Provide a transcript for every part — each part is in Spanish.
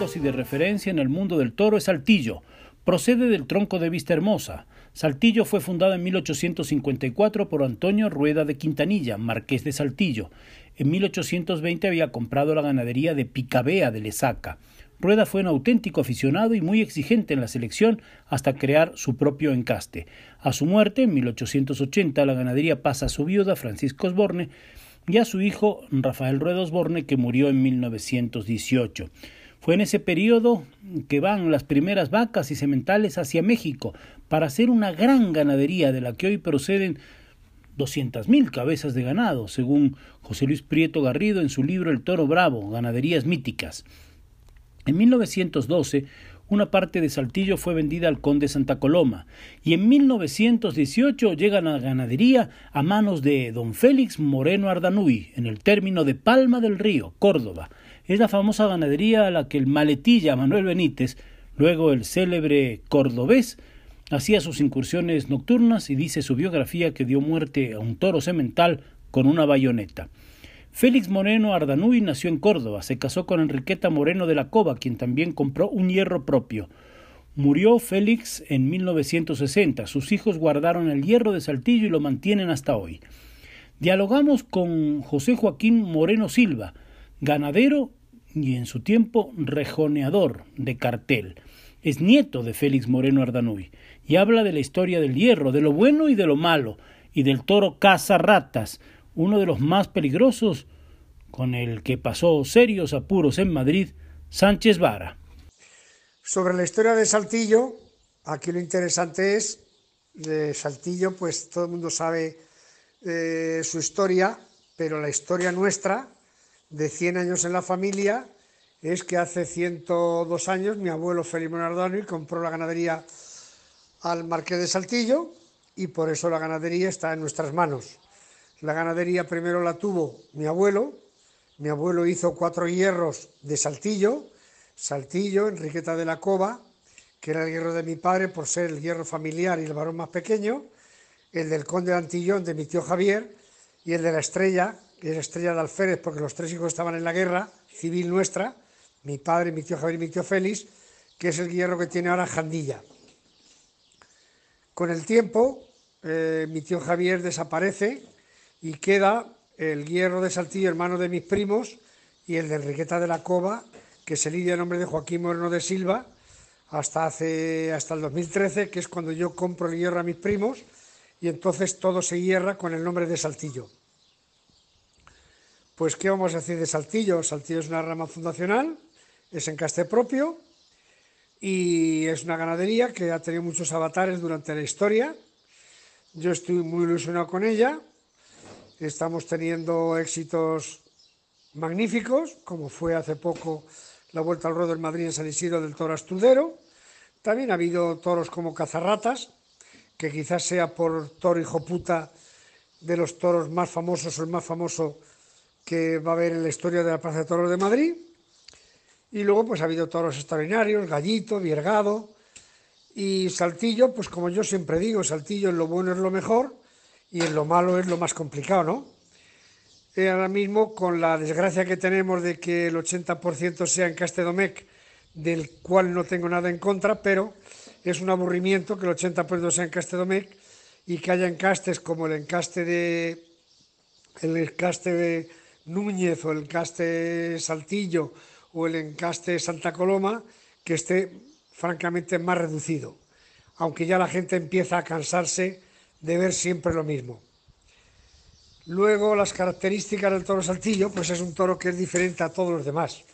Y de referencia en el mundo del toro es Saltillo. Procede del tronco de Vista Hermosa. Saltillo fue fundada en 1854 por Antonio Rueda de Quintanilla, marqués de Saltillo. En 1820 había comprado la ganadería de Picabea de Lesaca. Rueda fue un auténtico aficionado y muy exigente en la selección hasta crear su propio encaste. A su muerte, en 1880, la ganadería pasa a su viuda, Francisco Osborne, y a su hijo, Rafael Rueda Osborne, que murió en 1918. Fue en ese periodo que van las primeras vacas y sementales hacia México para hacer una gran ganadería de la que hoy proceden mil cabezas de ganado, según José Luis Prieto Garrido en su libro El Toro Bravo, Ganaderías Míticas. En 1912, una parte de Saltillo fue vendida al conde Santa Coloma y en 1918 llega la ganadería a manos de don Félix Moreno Ardanuy en el término de Palma del Río, Córdoba, es la famosa ganadería a la que el maletilla Manuel Benítez, luego el célebre cordobés, hacía sus incursiones nocturnas y dice su biografía que dio muerte a un toro semental con una bayoneta. Félix Moreno Ardanuy nació en Córdoba, se casó con Enriqueta Moreno de la Cova, quien también compró un hierro propio. Murió Félix en 1960. Sus hijos guardaron el hierro de Saltillo y lo mantienen hasta hoy. Dialogamos con José Joaquín Moreno Silva, ganadero y en su tiempo rejoneador de cartel. Es nieto de Félix Moreno Ardanuy y habla de la historia del hierro, de lo bueno y de lo malo, y del toro caza ratas, uno de los más peligrosos con el que pasó serios apuros en Madrid, Sánchez Vara. Sobre la historia de Saltillo, aquí lo interesante es, de Saltillo, pues todo el mundo sabe eh, su historia, pero la historia nuestra, de 100 años en la familia es que hace 102 años mi abuelo Félix Monardoni compró la ganadería al Marqués de Saltillo y por eso la ganadería está en nuestras manos. La ganadería primero la tuvo mi abuelo, mi abuelo hizo cuatro hierros de Saltillo, Saltillo, Enriqueta de la Cova, que era el hierro de mi padre por ser el hierro familiar y el varón más pequeño, el del conde de Antillón de mi tío Javier y el de la estrella, que es estrella de alférez porque los tres hijos estaban en la guerra civil nuestra, mi padre, mi tío Javier y mi tío Félix, que es el hierro que tiene ahora Jandilla. Con el tiempo, eh, mi tío Javier desaparece y queda el hierro de Saltillo, hermano de mis primos, y el de Enriqueta de la Cova, que se lidia en nombre de Joaquín Moreno de Silva, hasta, hace, hasta el 2013, que es cuando yo compro el hierro a mis primos, y entonces todo se hierra con el nombre de Saltillo. Pues, ¿qué vamos a decir de Saltillo? Saltillo es una rama fundacional, es encaste propio y es una ganadería que ha tenido muchos avatares durante la historia. Yo estoy muy ilusionado con ella. Estamos teniendo éxitos magníficos, como fue hace poco la Vuelta al Ruedo en Madrid en San Isidro del Toro Astudero. También ha habido toros como Cazarratas, que quizás sea por toro hijo puta de los toros más famosos o el más famoso que va a haber en la historia de la Plaza de Toros de Madrid. Y luego pues ha habido toros extraordinarios, Gallito, Viergado y Saltillo, pues como yo siempre digo, Saltillo en lo bueno es lo mejor y en lo malo es lo más complicado, ¿no? Eh, ahora mismo con la desgracia que tenemos de que el 80% sea en Castedomec, del cual no tengo nada en contra, pero es un aburrimiento que el 80% sea en Castedomec y que haya encastes como el encaste de el encaste de Núñez o el encaste Saltillo o el encaste Santa Coloma que esté francamente más reducido, aunque ya la gente empieza a cansarse de ver siempre lo mismo. Luego las características del toro saltillo, pues es un toro que es diferente a todos los demás,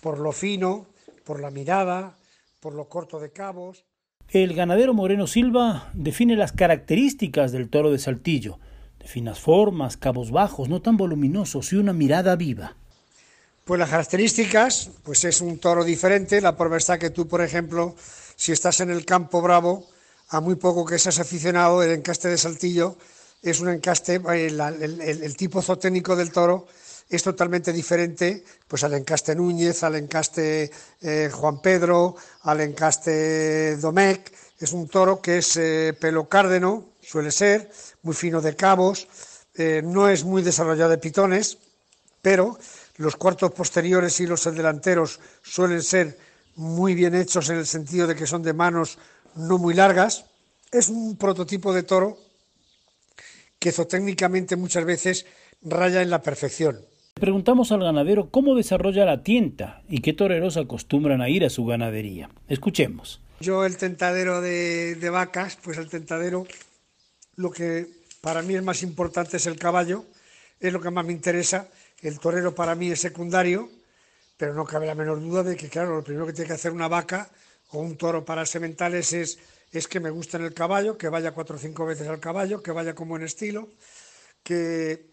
por lo fino, por la mirada, por lo corto de cabos. El ganadero Moreno Silva define las características del toro de saltillo, de finas formas, cabos bajos, no tan voluminosos y una mirada viva. Pues las características, pues es un toro diferente, la prueba que tú, por ejemplo, si estás en el campo bravo, a muy poco que seas aficionado, el encaste de saltillo es un encaste, eh, el, tipo zootécnico del toro es totalmente diferente pues al encaste Núñez, al encaste eh, Juan Pedro, al encaste Domecq. Es un toro que es eh, pelo cárdeno, suele ser, muy fino de cabos, no es muy desarrollado de pitones, pero los cuartos posteriores y los delanteros suelen ser muy bien hechos en el sentido de que son de manos no muy largas. Es un prototipo de toro que zootécnicamente muchas veces raya en la perfección. Preguntamos al ganadero cómo desarrolla la tienta y qué toreros acostumbran a ir a su ganadería. Escuchemos. Yo el tentadero de, vacas, pues el tentadero, lo que para mí es más importante es el caballo, es lo que más me interesa. El torero para mí es secundario, pero no cabe la menor duda de que, claro, lo primero que tiene que hacer una vaca o un toro para sementales es es que me gusta en el caballo, que vaya cuatro o cinco veces al caballo, que vaya como en estilo, que,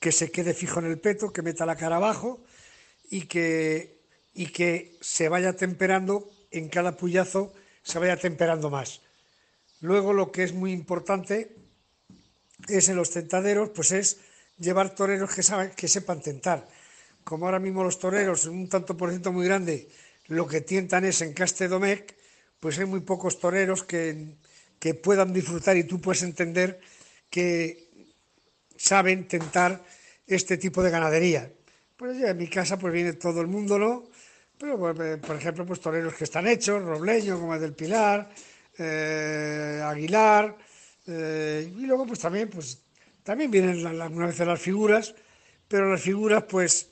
que se quede fijo en el peto, que meta la cara abajo y que, y que se vaya temperando en cada puyazo, se vaya temperando más. Luego lo que es muy importante es en los tentaderos, pues es llevar toreros que, saben, que sepan tentar. Como ahora mismo los toreros, un tanto por ciento muy grande, lo que tientan es en Caste Domecq, pues hay muy pocos toreros que, puedan disfrutar y tú puedes entender que saben tentar este tipo de ganadería. Pues en mi casa pues viene todo el mundo, ¿no? Pero, pues, por ejemplo, pues toreros que están hechos, Robleño, como es del Pilar, eh, Aguilar, eh, y luego pues también, pues también vienen algunas veces las figuras, pero las figuras pues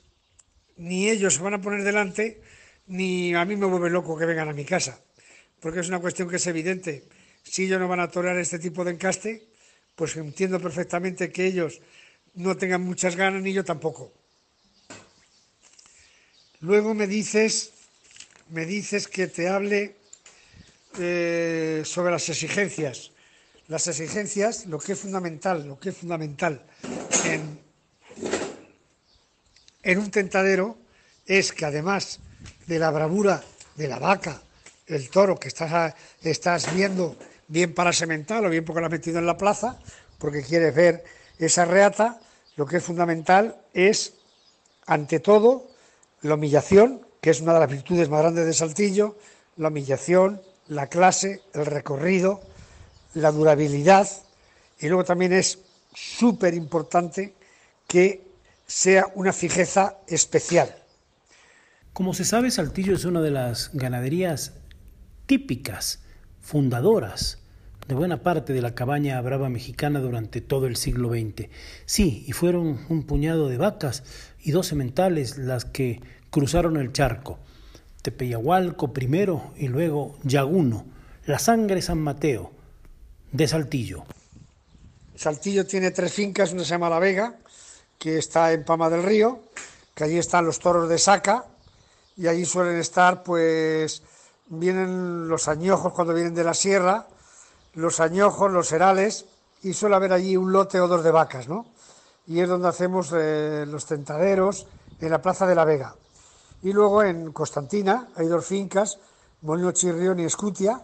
ni ellos se van a poner delante, ni a mí me vuelve loco que vengan a mi casa porque es una cuestión que es evidente. Si ellos no van a torear este tipo de encaste, pues entiendo perfectamente que ellos no tengan muchas ganas ni yo tampoco. Luego me dices, me dices que te hable eh, sobre las exigencias. Las exigencias, lo que es fundamental, lo que es fundamental en, un tentadero es que además de la bravura de la vaca, el toro que estás, estás viendo bien para sementar o bien porque lo has metido en la plaza, porque quieres ver esa reata, lo que es fundamental es, ante todo, la humillación, que es una de las virtudes más grandes de Saltillo, la humillación, la clase, el recorrido, la durabilidad, y luego también es súper importante que sea una fijeza especial. Como se sabe, Saltillo es una de las ganaderías típicas, fundadoras de buena parte de la cabaña brava mexicana durante todo el siglo XX. Sí, y fueron un puñado de vacas y dos sementales las que cruzaron el charco. Tepeyahualco primero y luego Yaguno, la sangre San Mateo, de Saltillo. Saltillo tiene tres fincas, una se llama La Vega, que está en Pama del Río, que allí están los toros de saca, y allí suelen estar pues vienen los añojos cuando vienen de la sierra, los añojos, los herales, y suele haber allí un lote o dos de vacas, ¿no? Y es donde hacemos eh, los tentaderos en la Plaza de la Vega. Y luego en Constantina hay dos fincas, Molino Chirrión y Escutia,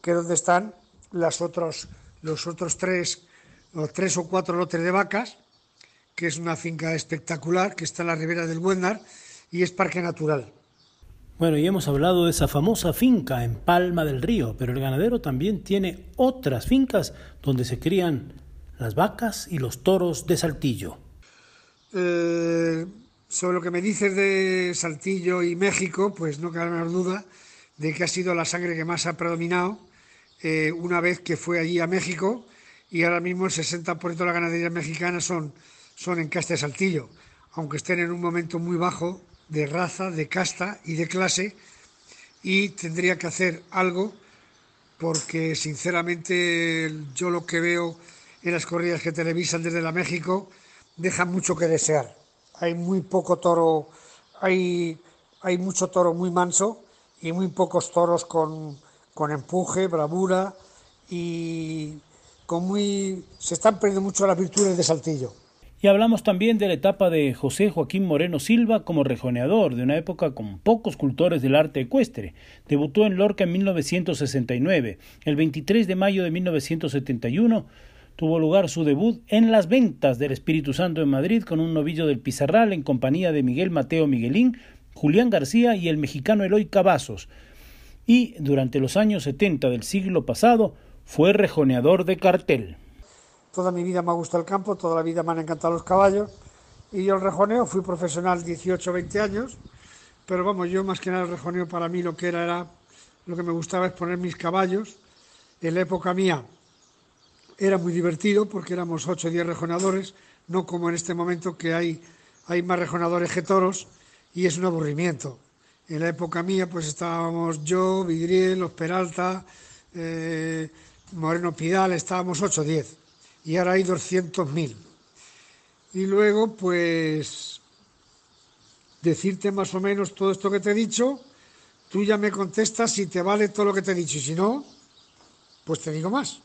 que es donde están las otros, los otros tres, los tres o cuatro lotes de vacas, que es una finca espectacular, que está en la ribera del Buendar y es parque natural. Bueno, y hemos hablado de esa famosa finca en Palma del Río, pero el ganadero también tiene otras fincas donde se crían las vacas y los toros de Saltillo. Eh, sobre lo que me dices de Saltillo y México, pues no cabe menor duda de que ha sido la sangre que más ha predominado eh, una vez que fue allí a México y ahora mismo el 60% de la ganadería mexicana son, son en casta de Saltillo, aunque estén en un momento muy bajo de raza, de casta y de clase y tendría que hacer algo porque sinceramente yo lo que veo en las corridas que televisan desde la México dejan mucho que desear. Hay muy poco toro, hay, hay mucho toro muy manso y muy pocos toros con, con empuje, bravura y con muy... se están perdiendo mucho las virtudes de Saltillo. Y hablamos también de la etapa de José Joaquín Moreno Silva como rejoneador, de una época con pocos cultores del arte ecuestre. Debutó en Lorca en 1969. El 23 de mayo de 1971 tuvo lugar su debut en las ventas del Espíritu Santo en Madrid con un novillo del Pizarral en compañía de Miguel Mateo Miguelín, Julián García y el mexicano Eloy Cavazos. Y durante los años 70 del siglo pasado fue rejoneador de cartel. Toda mi vida me ha gustado el campo, toda la vida me han encantado los caballos y yo el rejoneo fui profesional 18 20 años, pero vamos, yo más que nada el rejoneo para mí lo que era era lo que me gustaba es poner mis caballos. En época mía era muy divertido porque éramos 8 o 10 rejoneadores, no como en este momento que hay, hay más rejonadores que toros y es un aburrimiento. En la época mía pues estábamos yo, Vidriel, los Peralta, eh, Moreno Pidal, estábamos 8 o 10 y ahora hay 200.000. Y luego, pues, decirte más o menos todo esto que te he dicho, tú ya me contestas si te vale todo lo que te he dicho y si no, pues te digo más.